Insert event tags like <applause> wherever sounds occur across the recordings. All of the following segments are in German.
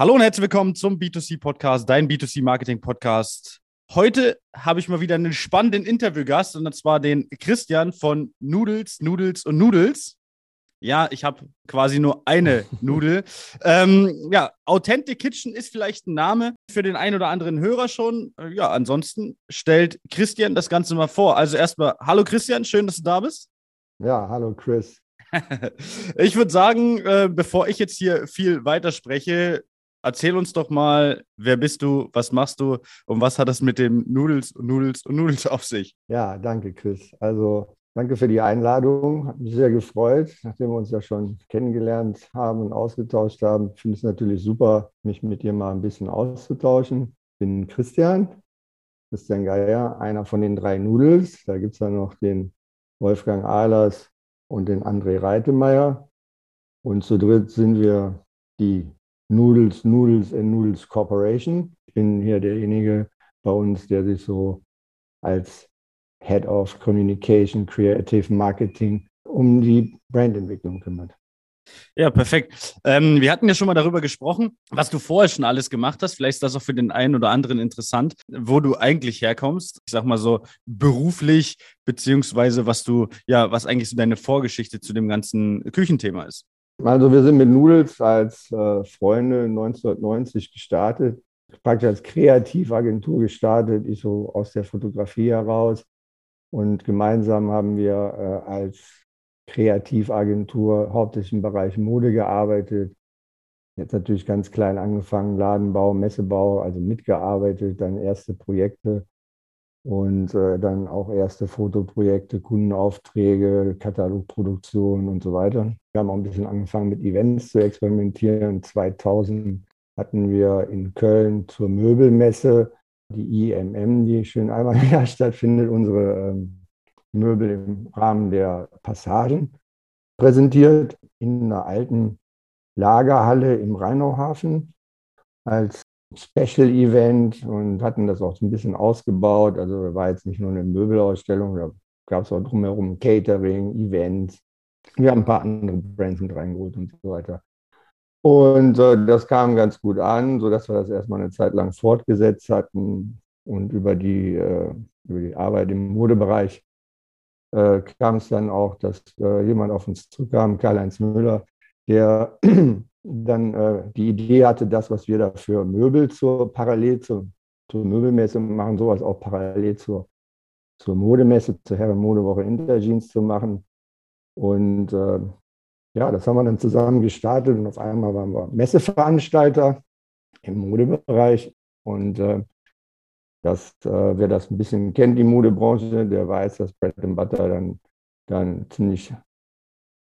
Hallo und herzlich willkommen zum B2C-Podcast, dein B2C-Marketing-Podcast. Heute habe ich mal wieder einen spannenden Interviewgast und zwar den Christian von Noodles, Noodles und Noodles. Ja, ich habe quasi nur eine <laughs> Nudel. Ähm, ja, Authentic Kitchen ist vielleicht ein Name für den einen oder anderen Hörer schon. Äh, ja, ansonsten stellt Christian das Ganze mal vor. Also erstmal, hallo Christian, schön, dass du da bist. Ja, hallo Chris. <laughs> ich würde sagen, äh, bevor ich jetzt hier viel weiterspreche, erzähl uns doch mal, wer bist du, was machst du und was hat das mit dem Nudels und Nudels und Nudels auf sich? Ja, danke, Chris. Also danke für die Einladung. Hat mich sehr gefreut, nachdem wir uns ja schon kennengelernt haben und ausgetauscht haben. Ich finde es natürlich super, mich mit dir mal ein bisschen auszutauschen. Ich bin Christian, Christian Geier, einer von den drei Nudels. Da gibt es dann noch den Wolfgang Ahlers und den André Reitemeyer. Und zu dritt sind wir die Noodles, Noodles and Noodles Corporation. Ich bin hier derjenige bei uns, der sich so als Head of Communication, Creative Marketing um die Brandentwicklung kümmert. Ja, perfekt. Ähm, wir hatten ja schon mal darüber gesprochen, was du vorher schon alles gemacht hast. Vielleicht ist das auch für den einen oder anderen interessant, wo du eigentlich herkommst. Ich sag mal so beruflich, beziehungsweise was du, ja, was eigentlich so deine Vorgeschichte zu dem ganzen Küchenthema ist. Also wir sind mit Noodles als äh, Freunde 1990 gestartet, praktisch als Kreativagentur gestartet, ich so aus der Fotografie heraus. Und gemeinsam haben wir äh, als Kreativagentur hauptsächlich im Bereich Mode gearbeitet. Jetzt natürlich ganz klein angefangen, Ladenbau, Messebau, also mitgearbeitet, dann erste Projekte und äh, dann auch erste Fotoprojekte, Kundenaufträge, Katalogproduktion und so weiter. Wir haben auch ein bisschen angefangen mit Events zu experimentieren. 2000 hatten wir in Köln zur Möbelmesse die IMM, die schön einmal im Jahr <laughs> stattfindet, unsere ähm, Möbel im Rahmen der Passagen präsentiert in einer alten Lagerhalle im Rheinauhafen als Special Event und hatten das auch so ein bisschen ausgebaut. Also war jetzt nicht nur eine Möbelausstellung, da gab es auch drumherum Catering, Events. Wir haben ein paar andere Brands mit reingeholt und so weiter. Und äh, das kam ganz gut an, sodass wir das erstmal eine Zeit lang fortgesetzt hatten. Und über die, äh, über die Arbeit im Modebereich äh, kam es dann auch, dass äh, jemand auf uns zukam, Karl-Heinz Müller, der dann äh, die Idee hatte, das, was wir da für Möbel zur parallel zur, zur Möbelmesse machen, sowas auch parallel zur, zur Modemesse, zur Herren-Modewoche Interjeans zu machen. Und äh, ja, das haben wir dann zusammen gestartet und auf einmal waren wir Messeveranstalter im Modebereich. Und äh, das, äh, wer das ein bisschen kennt, die Modebranche, der weiß, dass Bread Butter dann, dann ziemlich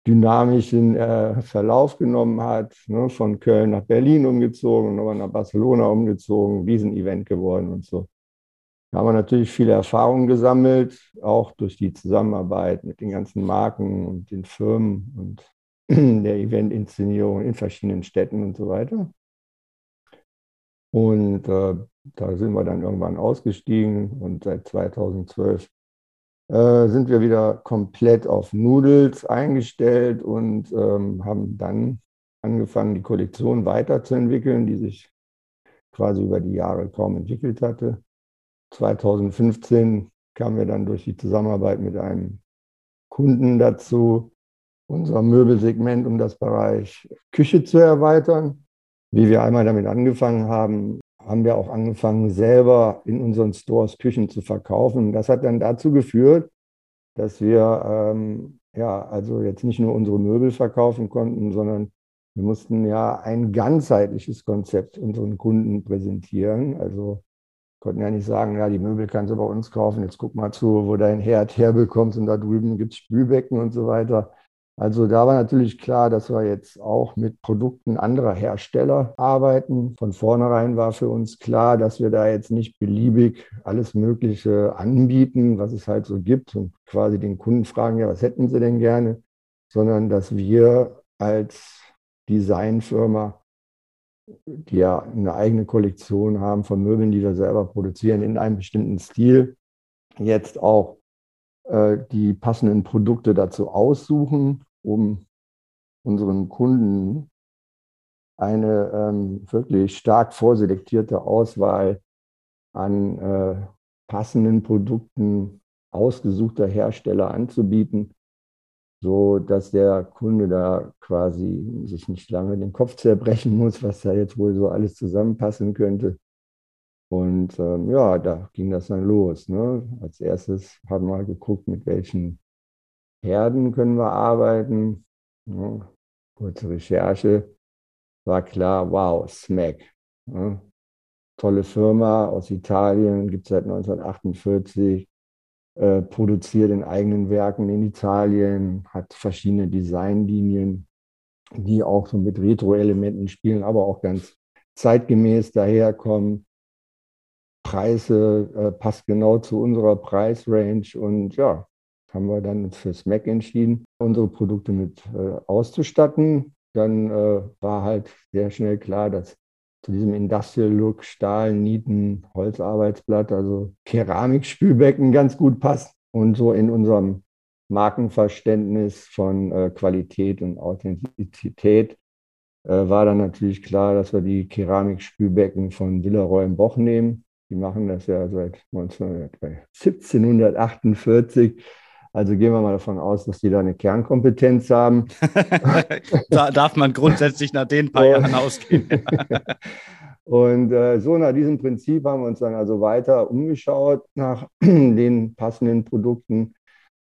dynamischen äh, Verlauf genommen hat, ne, von Köln nach Berlin umgezogen und nochmal nach Barcelona umgezogen, Riesen-Event geworden und so. Da haben wir natürlich viele Erfahrungen gesammelt, auch durch die Zusammenarbeit mit den ganzen Marken und den Firmen und <clears throat> der Event-Inszenierung in verschiedenen Städten und so weiter. Und äh, da sind wir dann irgendwann ausgestiegen und seit 2012 äh, sind wir wieder komplett auf Noodles eingestellt und ähm, haben dann angefangen, die Kollektion weiterzuentwickeln, die sich quasi über die Jahre kaum entwickelt hatte. 2015 kamen wir dann durch die Zusammenarbeit mit einem Kunden dazu, unser Möbelsegment um das Bereich Küche zu erweitern. Wie wir einmal damit angefangen haben, haben wir auch angefangen, selber in unseren Stores Küchen zu verkaufen. Das hat dann dazu geführt, dass wir ähm, ja also jetzt nicht nur unsere Möbel verkaufen konnten, sondern wir mussten ja ein ganzheitliches Konzept unseren Kunden präsentieren. Also konnten ja nicht sagen, ja, die Möbel kannst du bei uns kaufen, jetzt guck mal zu, wo dein Herd herbekommst und da drüben gibt es Spülbecken und so weiter. Also da war natürlich klar, dass wir jetzt auch mit Produkten anderer Hersteller arbeiten. Von vornherein war für uns klar, dass wir da jetzt nicht beliebig alles Mögliche anbieten, was es halt so gibt und quasi den Kunden fragen, ja, was hätten sie denn gerne, sondern dass wir als Designfirma, die ja eine eigene Kollektion haben von Möbeln, die wir selber produzieren in einem bestimmten Stil, jetzt auch äh, die passenden Produkte dazu aussuchen, um unseren Kunden eine ähm, wirklich stark vorselektierte Auswahl an äh, passenden Produkten ausgesuchter Hersteller anzubieten, so dass der Kunde da quasi sich nicht lange den Kopf zerbrechen <laughs> muss, was da jetzt wohl so alles zusammenpassen könnte. Und ähm, ja, da ging das dann los. Ne? Als erstes haben wir geguckt, mit welchen Herden können wir arbeiten. Ja, kurze Recherche war klar, wow, Smack. Ja, tolle Firma aus Italien, gibt es seit 1948, äh, produziert in eigenen Werken in Italien, hat verschiedene Designlinien, die auch so mit Retro-Elementen spielen, aber auch ganz zeitgemäß daherkommen. Preise äh, passt genau zu unserer Preisrange und ja, haben wir dann für Smack entschieden, unsere Produkte mit äh, auszustatten. Dann äh, war halt sehr schnell klar, dass zu diesem Industrial Look Stahl, Nieten, Holzarbeitsblatt, also Keramikspülbecken ganz gut passt und so in unserem Markenverständnis von äh, Qualität und Authentizität äh, war dann natürlich klar, dass wir die Keramikspülbecken von Villeroy im Boch nehmen. Die machen das ja seit 1748. Also gehen wir mal davon aus, dass die da eine Kernkompetenz haben. <laughs> da darf man grundsätzlich nach den paar Jahren ausgehen. <laughs> Und äh, so nach diesem Prinzip haben wir uns dann also weiter umgeschaut nach <clears throat> den passenden Produkten.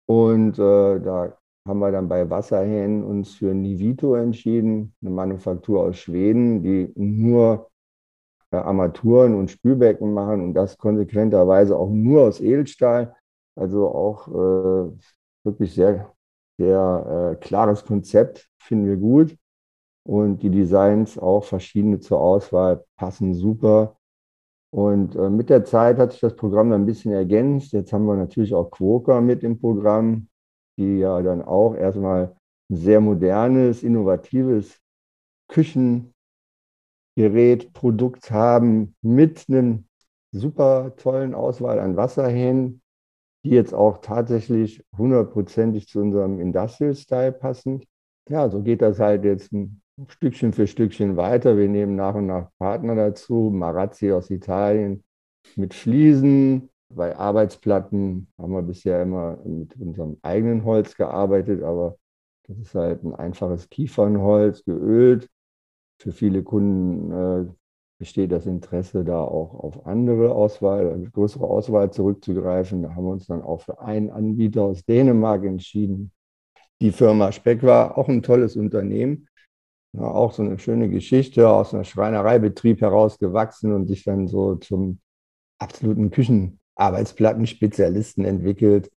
Und äh, da haben wir dann bei Wasserhähnen uns für Nivito entschieden, eine Manufaktur aus Schweden, die nur äh, Armaturen und Spülbecken machen und das konsequenterweise auch nur aus Edelstahl. Also auch äh, wirklich sehr, sehr äh, klares Konzept, finden wir gut. Und die Designs auch verschiedene zur Auswahl passen super. Und äh, mit der Zeit hat sich das Programm dann ein bisschen ergänzt. Jetzt haben wir natürlich auch Quoker mit im Programm, die ja dann auch erstmal ein sehr modernes, innovatives Küchen Gerätprodukt haben mit einem super tollen Auswahl an Wasserhähnen, die jetzt auch tatsächlich hundertprozentig zu unserem Industrial Style passen. Ja, so geht das halt jetzt ein Stückchen für Stückchen weiter. Wir nehmen nach und nach Partner dazu. Marazzi aus Italien mit Fliesen. Bei Arbeitsplatten haben wir bisher immer mit unserem eigenen Holz gearbeitet, aber das ist halt ein einfaches Kiefernholz, geölt für viele Kunden äh, besteht das Interesse, da auch auf andere Auswahl, größere Auswahl zurückzugreifen. Da haben wir uns dann auch für einen Anbieter aus Dänemark entschieden. Die Firma Speck war auch ein tolles Unternehmen. Ja, auch so eine schöne Geschichte aus einem Schreinereibetrieb herausgewachsen und sich dann so zum absoluten Küchenarbeitsplattenspecialisten entwickelt.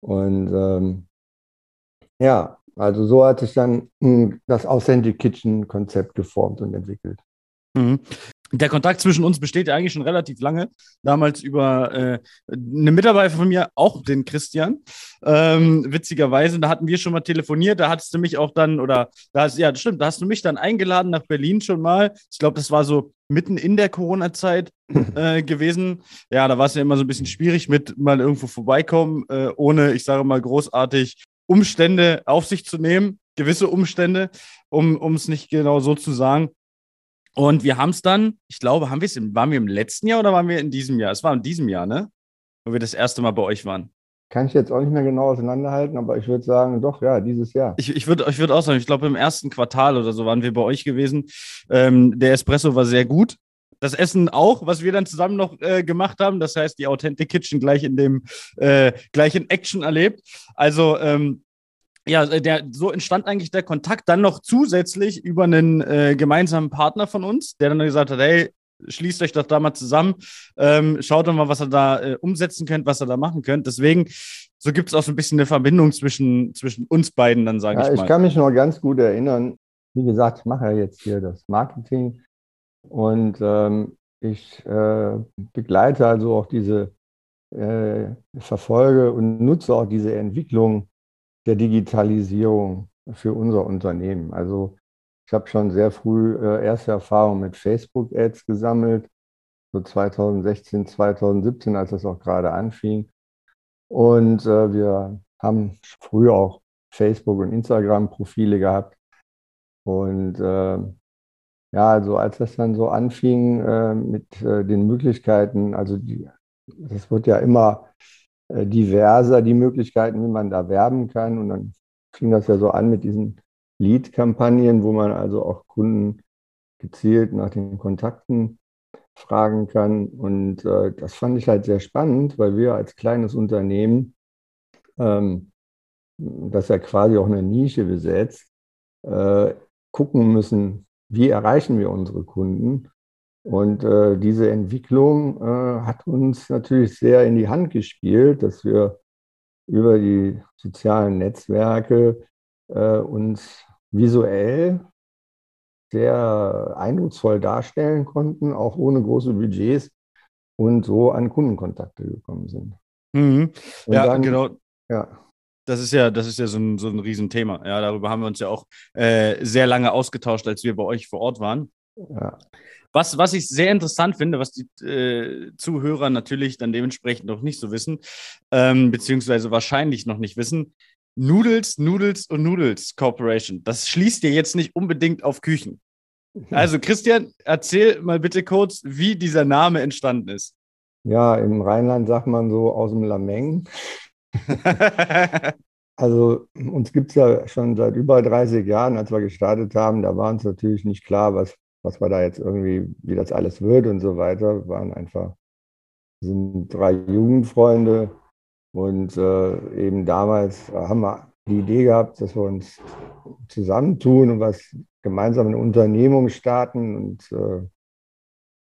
Und ähm, ja, also so hat sich dann hm, das Authentic Kitchen Konzept geformt und entwickelt. Der Kontakt zwischen uns besteht ja eigentlich schon relativ lange. Damals über äh, eine Mitarbeiter von mir, auch den Christian. Ähm, witzigerweise, da hatten wir schon mal telefoniert. Da hattest du mich auch dann, oder da hast, ja, stimmt, da hast du mich dann eingeladen nach Berlin schon mal. Ich glaube, das war so mitten in der Corona-Zeit <laughs> äh, gewesen. Ja, da war es ja immer so ein bisschen schwierig mit mal irgendwo vorbeikommen, äh, ohne, ich sage mal, großartig Umstände auf sich zu nehmen, gewisse Umstände, um es nicht genau so zu sagen. Und wir haben es dann, ich glaube, haben wir es, waren wir im letzten Jahr oder waren wir in diesem Jahr? Es war in diesem Jahr, ne? Wo wir das erste Mal bei euch waren. Kann ich jetzt auch nicht mehr genau auseinanderhalten, aber ich würde sagen, doch, ja, dieses Jahr. Ich, ich würde ich würd auch sagen, ich glaube, im ersten Quartal oder so waren wir bei euch gewesen. Ähm, der Espresso war sehr gut. Das Essen auch, was wir dann zusammen noch äh, gemacht haben. Das heißt, die Authentic Kitchen gleich in dem, äh, gleich in Action erlebt. Also, ähm, ja, äh, der, so entstand eigentlich der Kontakt dann noch zusätzlich über einen äh, gemeinsamen Partner von uns, der dann gesagt hat, hey, schließt euch doch da mal zusammen, ähm, schaut doch mal, was ihr da äh, umsetzen könnt, was ihr da machen könnt. Deswegen, so gibt es auch so ein bisschen eine Verbindung zwischen, zwischen uns beiden, dann sage ja, ich mal. Ich kann mich noch ganz gut erinnern, wie gesagt, ich mache ja jetzt hier das Marketing und ähm, ich äh, begleite also auch diese, äh, verfolge und nutze auch diese Entwicklung der Digitalisierung für unser Unternehmen. Also ich habe schon sehr früh äh, erste Erfahrungen mit Facebook-Ads gesammelt, so 2016, 2017, als das auch gerade anfing. Und äh, wir haben früher auch Facebook- und Instagram-Profile gehabt. Und äh, Ja, also als das dann so anfing äh, mit den Möglichkeiten, also die, das wird ja immer diverser, die Möglichkeiten, wie man da werben kann. Und dann fing das ja so an mit diesen Lead-Kampagnen, wo man also auch Kunden gezielt nach den Kontakten fragen kann. Und äh, das fand ich halt sehr spannend, weil wir als kleines Unternehmen, ähm, das ja quasi auch eine Nische besetzt, äh, gucken müssen, wie erreichen wir unsere Kunden. Und äh, diese Entwicklung äh, hat uns natürlich sehr in die Hand gespielt, dass wir über die sozialen Netzwerke äh, uns visuell sehr eindrucksvoll darstellen konnten, auch ohne große Budgets und so an Kundenkontakte gekommen sind. Mhm. Ja, dann, genau. Ja. Das ist ja, das ist ja so ein, so ein Riesenthema. Ja, darüber haben wir uns ja auch äh, sehr lange ausgetauscht, als wir bei euch vor Ort waren. Ja. Was, was ich sehr interessant finde, was die äh, Zuhörer natürlich dann dementsprechend noch nicht so wissen, ähm, beziehungsweise wahrscheinlich noch nicht wissen, Noodles, Noodles und Noodles Corporation. Das schließt dir jetzt nicht unbedingt auf Küchen. Also Christian, erzähl mal bitte kurz, wie dieser Name entstanden ist. Ja, im Rheinland sagt man so aus dem Lameng. <laughs> also uns gibt es ja schon seit über 30 Jahren, als wir gestartet haben, da war uns natürlich nicht klar, was, was wir da jetzt irgendwie, wie das alles wird und so weiter. Waren einfach, sind drei Jugendfreunde und äh, eben damals haben wir die Idee gehabt, dass wir uns zusammentun und was gemeinsam eine Unternehmung starten. Und äh,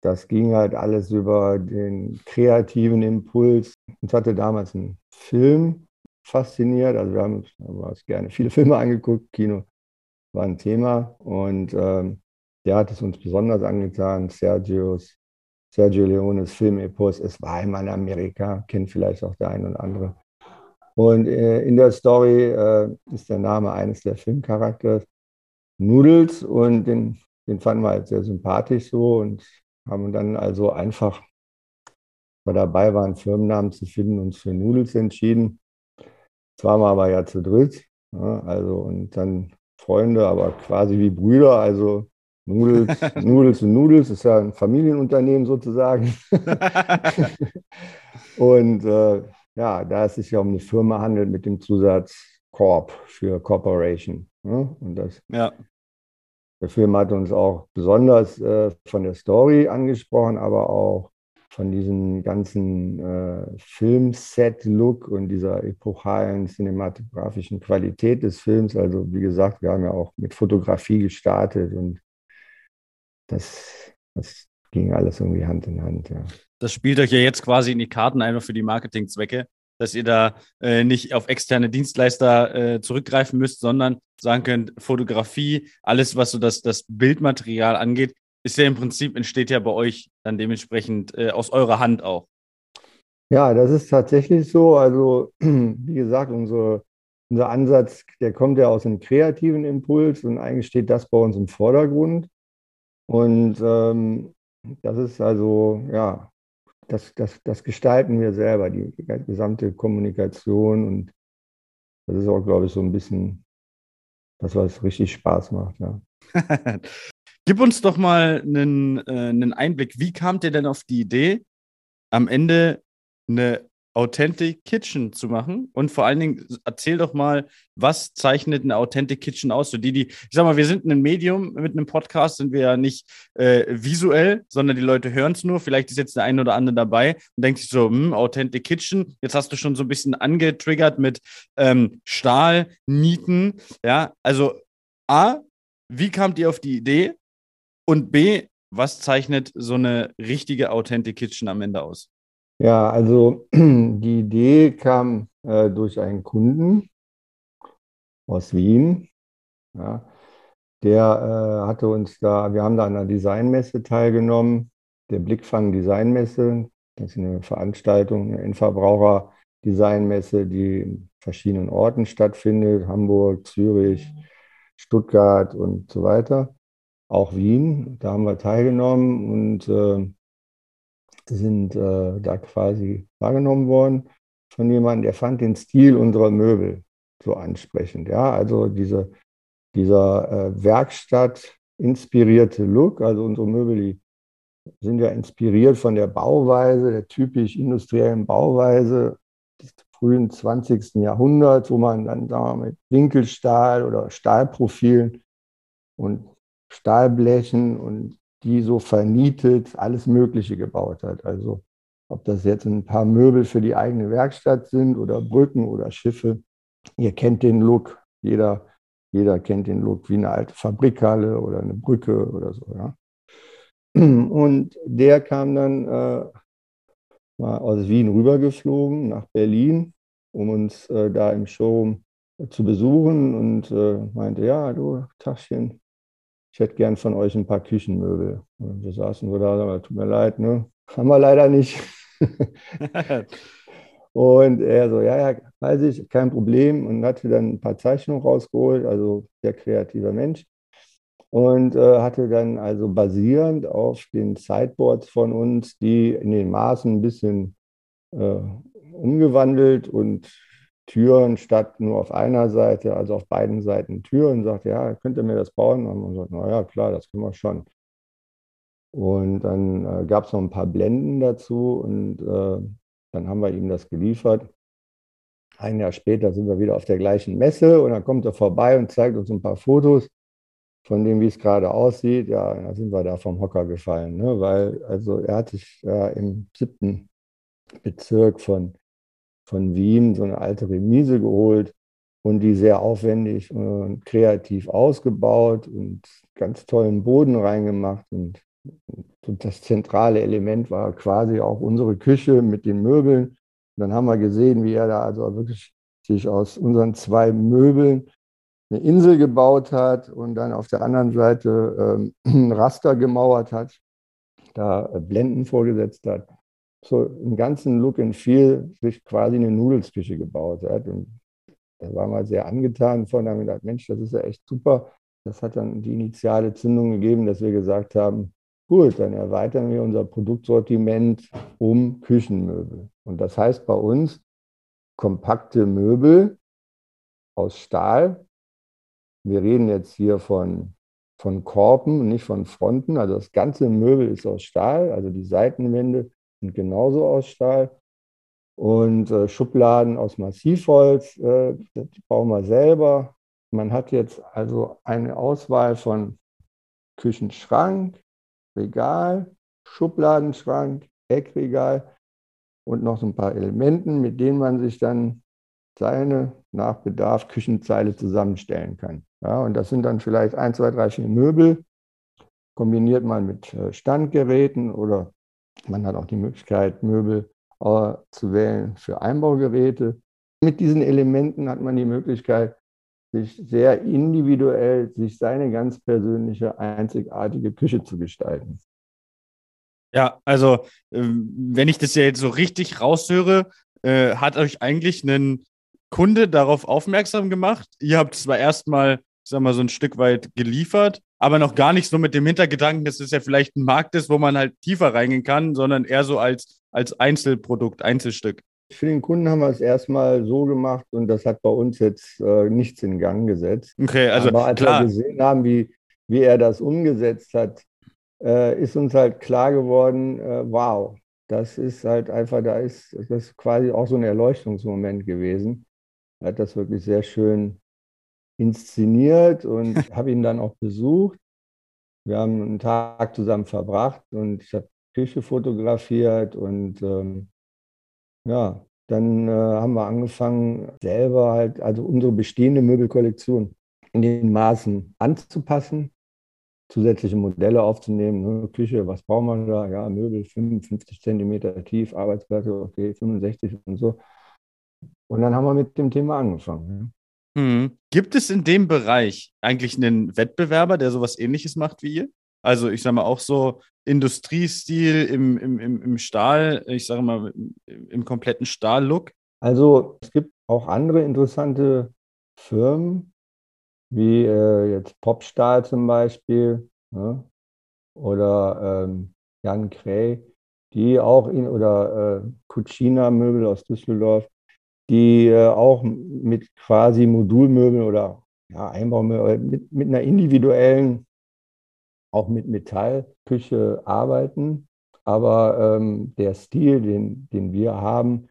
das ging halt alles über den kreativen Impuls. Uns hatte damals ein Film fasziniert. Also wir haben uns gerne viele Filme angeguckt. Kino war ein Thema. Und ähm, der hat es uns besonders angetan. Sergios, Sergio Leones Filmepos. Es war einmal in Amerika. Kennt vielleicht auch der ein oder andere. Und äh, in der Story äh, ist der Name eines der Filmcharakters Noodles und den, den fanden wir halt sehr sympathisch so und haben dann also einfach, wir dabei waren, Firmennamen zu finden, uns für Noodles entschieden. Zwar waren wir ja zu dritt, ja, also und dann Freunde, aber quasi wie Brüder, also Noodles, <laughs> Noodles und Noodles ist ja ein Familienunternehmen sozusagen. <laughs> und äh, ja, da es sich ja um eine Firma handelt mit dem Zusatz Corp für Corporation. Ne? Und das, ja. Der Film hat uns auch besonders äh, von der Story angesprochen, aber auch von diesem ganzen äh, Filmset-Look und dieser epochalen cinematografischen Qualität des Films. Also wie gesagt, wir haben ja auch mit Fotografie gestartet und das, das ging alles irgendwie Hand in Hand. Ja das spielt euch ja jetzt quasi in die Karten einfach für die Marketingzwecke, dass ihr da äh, nicht auf externe Dienstleister äh, zurückgreifen müsst, sondern sagen könnt, Fotografie, alles, was so das, das Bildmaterial angeht, ist ja im Prinzip, entsteht ja bei euch dann dementsprechend äh, aus eurer Hand auch. Ja, das ist tatsächlich so. Also, <clears throat> wie gesagt, unsere, unser Ansatz, der kommt ja aus einem kreativen Impuls und eigentlich steht das bei uns im Vordergrund. Und ähm, das ist also, ja, das, das, das gestalten wir selber, die, gesamte Kommunikation. Und das ist auch, glaube ich, so ein bisschen das, was richtig Spaß macht. Ja. <laughs> Gib uns doch mal einen, äh, einen Einblick. Wie kamt ihr denn auf die Idee, am Ende eine Authentic Kitchen zu machen. Und vor allen Dingen erzähl doch mal, was zeichnet eine Authentic Kitchen aus? Für die, die, ich sag mal, wir sind ein Medium mit einem Podcast, sind wir ja nicht äh, visuell, sondern die Leute hören es nur. Vielleicht ist jetzt der eine oder andere dabei und denkt sich so, hm, Authentic Kitchen. Jetzt hast du schon so ein bisschen angetriggert mit ähm, Stahl, Nieten. Ja, also A, wie kamt ihr auf die Idee? Und B, was zeichnet so eine richtige Authentic Kitchen am Ende aus? Ja, also <clears throat> die Idee kam äh, durch einen Kunden aus Wien. Ja, der äh, hatte uns da, wir haben da an einer Designmesse teilgenommen, der Blickfang Designmesse. Das ist eine Veranstaltung, eine Endverbraucher-Designmesse, die in verschiedenen Orten stattfindet: Hamburg, Zürich, Stuttgart und so weiter. Auch Wien, da haben wir teilgenommen und äh, sind äh, da quasi wahrgenommen worden von jemandem, der fand den Stil unserer Möbel so ansprechend. Ja, also diese, dieser äh, Werkstatt inspirierte Look. Also unsere Möbel, die sind ja inspiriert von der Bauweise, der typisch industriellen Bauweise des frühen 20. Jahrhunderts, wo man dann sagen mit Winkelstahl oder Stahlprofilen und Stahlblechen und die so vernietet alles Mögliche gebaut hat. Also ob das jetzt ein paar Möbel für die eigene Werkstatt sind oder Brücken oder Schiffe. Ihr kennt den Look. Jeder, jeder kennt den Look wie eine alte Fabrikhalle oder eine Brücke oder so. Ja. Und der kam dann äh, mal aus Wien rübergeflogen nach Berlin, um uns äh, da im Showroom zu besuchen und äh, meinte, ja, du, Tachchen, ich hätte gern von euch ein paar Küchenmöbel. Und wir saßen so da, tut mir leid, ne? <laughs> Haben wir leider nicht. <laughs> und er so, ja, ja, weiß ich, kein Problem. Und hatte dann ein paar Zeichnungen rausgeholt, also sehr kreativer Mensch. Und äh, hatte dann also basierend auf den Sideboards von uns, die in den Maßen ein bisschen äh, umgewandelt und Türen statt nur auf einer Seite, also auf beiden Seiten Türen, sagt, ja, könnt ihr mir das bauen? Und man sagt, naja, klar, das können wir schon. Und dann äh, gab es noch ein paar Blenden dazu und äh, dann haben wir ihm das geliefert. Ein Jahr später sind wir wieder auf der gleichen Messe und dann kommt er vorbei und zeigt uns ein paar Fotos von dem, wie es gerade aussieht. Ja, da sind wir da vom Hocker gefallen, ne? weil also er hat sich ja im siebten Bezirk von von Wien so eine alte Remise geholt und die sehr aufwendig und kreativ ausgebaut und ganz tollen Boden reingemacht. Und, das zentrale Element war quasi auch unsere Küche mit den Möbeln. Und dann haben wir gesehen, wie er da also wirklich sich aus unseren zwei Möbeln eine Insel gebaut hat und dann auf der anderen Seite ähm, <clears throat> Raster gemauert hat, da Blenden vorgesetzt hat so einen ganzen Look and Feel sich quasi eine Nudelsküche gebaut hat. Und da war mal sehr angetan von, haben wir gedacht, Mensch, das ist ja echt super. Das hat dann die initiale Zündung gegeben, dass wir gesagt haben, gut, dann erweitern wir unser Produktsortiment um Küchenmöbel. Und das heißt bei uns kompakte Möbel aus Stahl. Wir reden jetzt hier von, von Korpen, nicht von Fronten. Also das ganze Möbel ist aus Stahl, also die Seitenwände sind genauso aus Stahl. Und äh, Schubladen aus Massivholz, äh, die bauen wir selber. Man hat jetzt also eine Auswahl von Küchenschrank, Regal, Schubladenschrank, Eckregal und noch so ein paar Elementen, mit denen man sich dann seine nach Bedarf Küchenzeile zusammenstellen kann. Ja, und das sind dann vielleicht ein, zwei, drei, vier Möbel, kombiniert man mit äh, Standgeräten oder man hat auch die Möglichkeit, Möbel äh, zu wählen für Einbaugeräte. Mit diesen Elementen hat man die Möglichkeit, sich sehr individuell, sich seine ganz persönliche, einzigartige Küche zu gestalten. Ja, also ähm, wenn ich das ja jetzt so richtig raushöre, äh, hat euch eigentlich ein Kunde darauf aufmerksam gemacht. Ihr habt zwar erstmal, ich sag mal, so ein Stück weit geliefert, aber noch gar nicht so mit dem Hintergedanken, dass es ja vielleicht ein Markt ist, wo man halt tiefer reingehen kann, sondern eher so als, als Einzelprodukt, Einzelstück. Für den Kunden haben wir es erstmal so gemacht und das hat bei uns jetzt äh, nichts in Gang gesetzt. Okay, also Aber als klar. wir gesehen haben, wie, wie er das umgesetzt hat, äh, ist uns halt klar geworden, äh, wow, das ist halt einfach, da ist das ist quasi auch so ein Erleuchtungsmoment gewesen. Er hat das wirklich sehr schön inszeniert und <laughs> habe ihn dann auch besucht. Wir haben einen Tag zusammen verbracht und ich habe Küche fotografiert und ähm, ja, dann äh, haben wir angefangen, selber halt, also unsere bestehende Möbelkollektion in den Maßen anzupassen, zusätzliche Modelle aufzunehmen. Ne? Küche, was brauchen wir da? Ja, Möbel 55 Zentimeter tief, Arbeitsplatte, okay, 65 und so. Und dann haben wir mit dem Thema angefangen. Hm. Gibt es in dem Bereich eigentlich einen Wettbewerber, der sowas ähnliches macht wie ihr? Also ich sage mal auch so Industriestil im, im, im, im Stahl, ich sage mal im, im kompletten Stahllook? Also es gibt auch andere interessante Firmen, wie äh, jetzt Popstahl zum Beispiel ne? oder ähm, Jan Kray, die auch in, oder äh, Cucina Möbel aus Düsseldorf, die äh, auch mit quasi Modulmöbeln oder ja, Einbaumöbeln, mit, mit einer individuellen auch mit Metallküche arbeiten. Aber ähm, der Stil, den, den wir haben,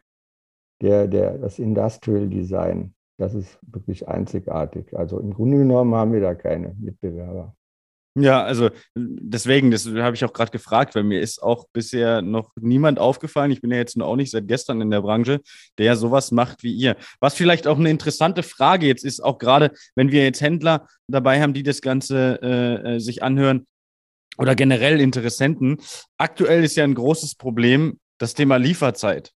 der, der, das Industrial Design, das ist wirklich einzigartig. Also im Grunde genommen haben wir da keine Mitbewerber. Ja, also deswegen, das habe ich auch gerade gefragt, weil mir ist auch bisher noch niemand aufgefallen. Ich bin ja jetzt auch nicht seit gestern in der Branche, der sowas macht wie ihr. Was vielleicht auch eine interessante Frage jetzt ist, auch gerade wenn wir jetzt Händler dabei haben, die das Ganze äh, äh sich anhören oder generell Interessenten. Aktuell ist ja ein großes Problem das Thema Lieferzeit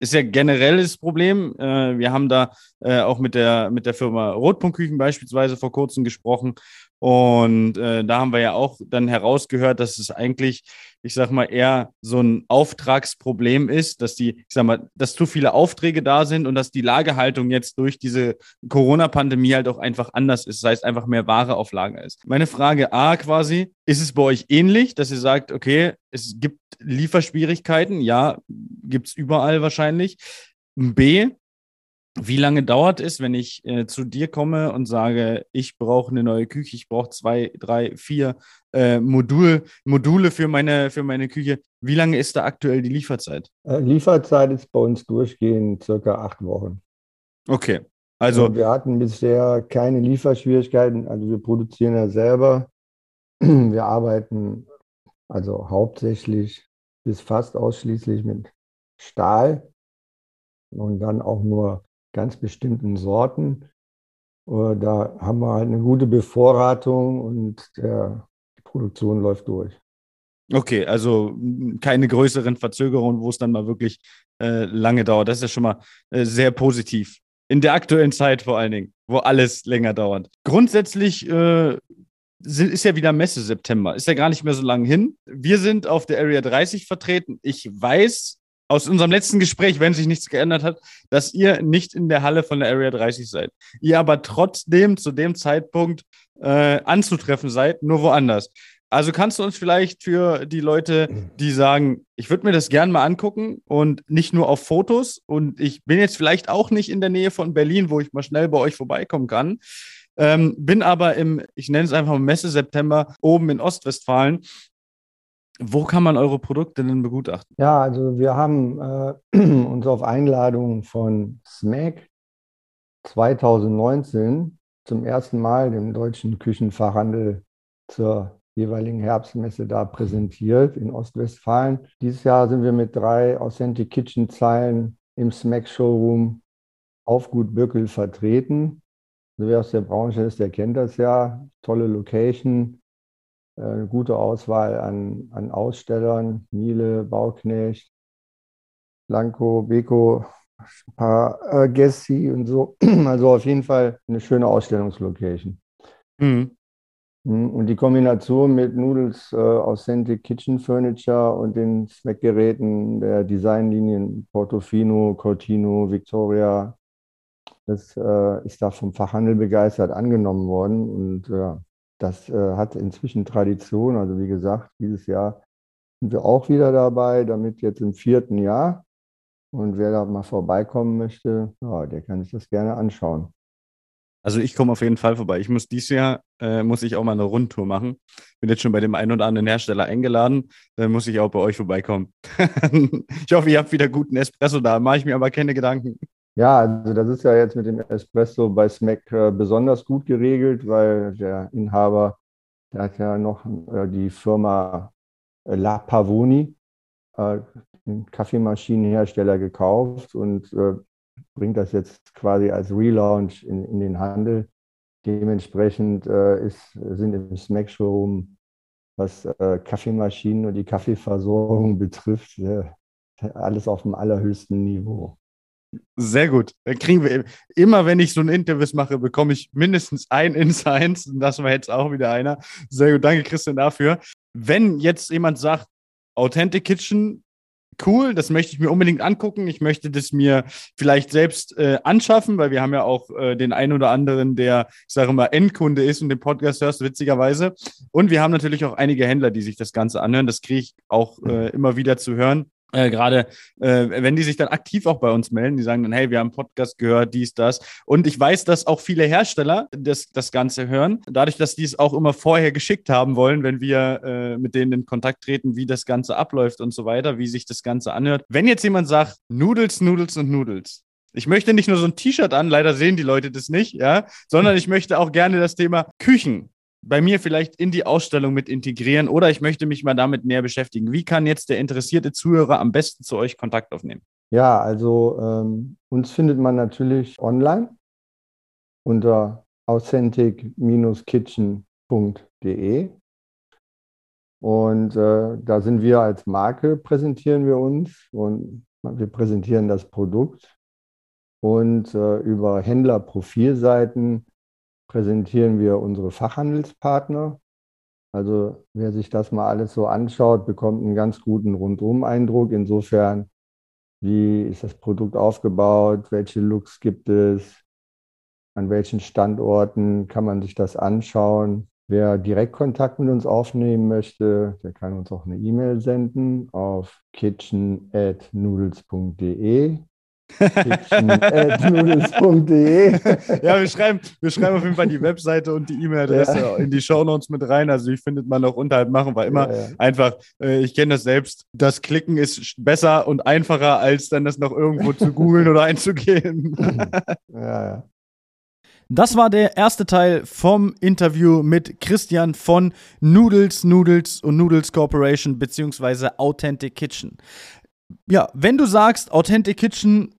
ist ja generelles Problem. Äh, wir haben da äh, auch mit der, mit der Firma Rotpunktküchen beispielsweise vor kurzem gesprochen. Und äh, da haben wir ja auch dann herausgehört, dass es eigentlich, ich sag mal, eher so ein Auftragsproblem ist, dass die, ich sag mal, dass zu viele Aufträge da sind und dass die Lagerhaltung jetzt durch diese Corona-Pandemie halt auch einfach anders ist. Das heißt, einfach mehr Ware auf Lager ist. Meine Frage A quasi, ist es bei euch ähnlich, dass ihr sagt, okay, es gibt Lieferschwierigkeiten? Ja, gibt es überall wahrscheinlich. B, wie lange dauert es, wenn ich äh, zu dir komme und sage, ich brauche eine neue Küche, ich brauche zwei, drei, vier äh, Modul, Module für meine, für meine Küche? Wie lange ist da aktuell die Lieferzeit? Äh, Lieferzeit ist bei uns durchgehend circa acht Wochen. Okay. Also wir hatten bisher keine Lieferschwierigkeiten. Also wir produzieren ja selber. <clears throat> Wir arbeiten also hauptsächlich bis fast ausschließlich mit Stahl und dann auch nur ganz bestimmten Sorten. Äh, da haben wir halt eine gute Bevorratung und der, die Produktion läuft durch. Okay, also keine größeren Verzögerungen, wo es dann mal wirklich äh, lange dauert. Das ist ja schon mal äh, sehr positiv. In der aktuellen Zeit vor allen Dingen, wo alles länger dauert. Grundsätzlich äh, ist ja wieder Messe September, ist ja gar nicht mehr so lange hin. Wir sind auf der Area 30 vertreten. Ich weiß, aus unserem letzten Gespräch, wenn sich nichts geändert hat, dass ihr nicht in der Halle von der Area 30 seid. Ihr aber trotzdem zu dem Zeitpunkt äh, anzutreffen seid, nur woanders. Also kannst du uns vielleicht für die Leute, die sagen, ich würde mir das gerne mal angucken und nicht nur auf Fotos und ich bin jetzt vielleicht auch nicht in der Nähe von Berlin, wo ich mal schnell bei euch vorbeikommen kann, ähm, bin aber im, ich nenne es einfach Messe September oben in Ostwestfalen wo kann man eure Produkte denn begutachten? Ja, also wir haben äh, <clears throat> uns auf Einladung von SMAC 2019 zum ersten Mal dem deutschen Küchenfachhandel zur jeweiligen Herbstmesse da präsentiert in Ostwestfalen. Dieses Jahr sind wir mit drei Authentic Kitchen Zeilen im SMAC Showroom auf Gut Böckel vertreten. Also wer aus der Branche ist, der kennt das ja. Tolle Location, eine gute Auswahl an, an Ausstellern, Miele, Bauknecht, Blanco, Beko, ein paar äh, Gessi und so. <clears throat> Also auf jeden Fall eine schöne Ausstellungslocation. Mhm. mhm. Und die Kombination mit Noodles äh, Authentic Kitchen Furniture und den Snackgeräten der Designlinien Portofino, Cortino, Victoria, das äh, ist da vom Fachhandel begeistert angenommen worden. Und ja, das äh, hat inzwischen Tradition. Also wie gesagt, dieses Jahr sind wir auch wieder dabei, damit jetzt im vierten Jahr. Und wer da mal vorbeikommen möchte, ja, der kann sich das gerne anschauen. Also ich komme auf jeden Fall vorbei. Ich muss dieses Jahr, äh, muss ich auch mal eine Rundtour machen. Bin jetzt schon bei dem einen oder anderen Hersteller eingeladen. Dann muss ich auch bei euch vorbeikommen. <laughs> ich hoffe, ihr habt wieder guten Espresso da. Mache ich mir aber keine Gedanken. Ja, also das ist ja jetzt mit dem Espresso bei Smack äh, besonders gut geregelt, weil der Inhaber, der hat ja noch äh, die Firma äh, La Pavoni, äh, den Kaffeemaschinenhersteller, gekauft und äh, bringt das jetzt quasi als Relaunch in, in den Handel. Dementsprechend äh, ist, sind im Smack Showroom, was Kaffeemaschinen und die Kaffeeversorgung <laughs> betrifft, alles auf dem allerhöchsten Niveau. Sehr gut. Dann kriegen wir immer, wenn ich so ein Interview mache, bekomme ich mindestens ein Insights. Und das war jetzt auch wieder einer. Sehr gut. Danke, Christian, dafür. Wenn jetzt jemand sagt, Authentic Kitchen, cool, das möchte ich mir unbedingt angucken. Ich möchte das mir vielleicht selbst äh, anschaffen, weil wir haben ja auch äh, den einen oder anderen, der, ich sage mal, Endkunde ist und den Podcast hörst, witzigerweise. Und wir haben natürlich auch einige Händler, die sich das Ganze anhören. Das kriege ich auch äh, immer wieder zu hören Äh, Gerade äh, wenn die sich dann aktiv auch bei uns melden, die sagen dann, hey, wir haben Podcast gehört, dies, das. Und ich weiß, dass auch viele Hersteller das, das Ganze hören, dadurch, dass die es auch immer vorher geschickt haben wollen, wenn wir äh, mit denen in Kontakt treten, wie das Ganze abläuft und so weiter, wie sich das Ganze anhört. Wenn jetzt jemand sagt, Nudels, Nudels und Nudels, ich möchte nicht nur so ein T-Shirt an, leider sehen die Leute das nicht, ja, sondern ich möchte auch gerne das Thema Küchen bei mir vielleicht in die Ausstellung mit integrieren oder ich möchte mich mal damit näher beschäftigen. Wie kann jetzt der interessierte Zuhörer am besten zu euch Kontakt aufnehmen? Ja, also ähm, uns findet man natürlich online unter authentic-kitchen.de. Und äh, da sind wir als Marke, präsentieren wir uns und wir präsentieren das Produkt. Und äh, über Händlerprofilseiten präsentieren wir unsere Fachhandelspartner. Also wer sich das mal alles so anschaut, bekommt einen ganz guten Rundum-Eindruck. Insofern, wie ist das Produkt aufgebaut, welche Looks gibt es, an welchen Standorten kann man sich das anschauen. Wer direkt Kontakt mit uns aufnehmen möchte, der kann uns auch eine E-Mail senden auf kitchen.noodles.de noodles.de. ja, wir schreiben, wir schreiben auf jeden Fall die Webseite und die E-Mail-Adresse ja. in die Shownotes mit rein. Also die findet man auch unterhalb machen, weil immer ja, ja. einfach, äh, ich kenne das selbst, das Klicken ist besser und einfacher, als dann das noch irgendwo zu googeln oder einzugehen. <laughs> ja, ja. Das war der erste Teil vom Interview mit Christian von Noodles, Noodles und Noodles Corporation beziehungsweise Authentic Kitchen. Ja, wenn du sagst, Authentic Kitchen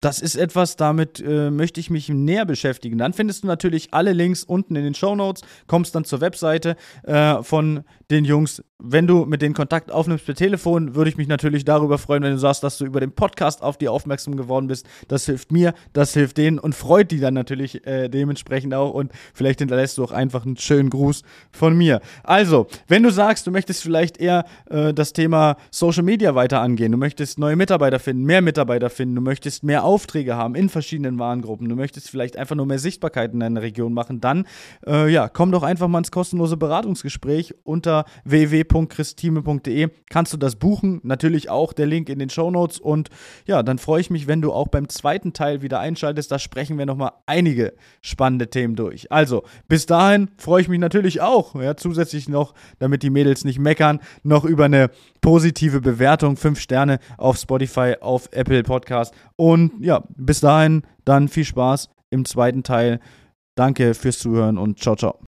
das ist etwas, damit äh, möchte ich mich näher beschäftigen. Dann findest du natürlich alle Links unten in den Show Notes, kommst dann zur Webseite äh, von den Jungs. Wenn du mit denen Kontakt aufnimmst per Telefon, würde ich mich natürlich darüber freuen, wenn du sagst, dass du über den Podcast auf die aufmerksam geworden bist. Das hilft mir, das hilft denen und freut die dann natürlich äh, dementsprechend auch. Und vielleicht hinterlässt du auch einfach einen schönen Gruß von mir. Also, wenn du sagst, du möchtest vielleicht eher äh, das Thema Social Media weiter angehen, du möchtest neue Mitarbeiter finden, mehr Mitarbeiter finden, du möchtest mehr Aufträge haben in verschiedenen Warengruppen, du möchtest vielleicht einfach nur mehr Sichtbarkeit in deiner Region machen, dann äh, ja, komm doch einfach mal ins kostenlose Beratungsgespräch unter www.christime.de. Kannst du das buchen? Natürlich auch der Link in den Show Notes. Und ja, dann freue ich mich, wenn du auch beim zweiten Teil wieder einschaltest. Da sprechen wir nochmal einige spannende Themen durch. Also, bis dahin freue ich mich natürlich auch, ja, zusätzlich noch, damit die Mädels nicht meckern, noch über eine positive Bewertung, fünf Sterne auf Spotify, auf Apple Podcast. Und ja, bis dahin dann viel Spaß im zweiten Teil. Danke fürs Zuhören und ciao, ciao.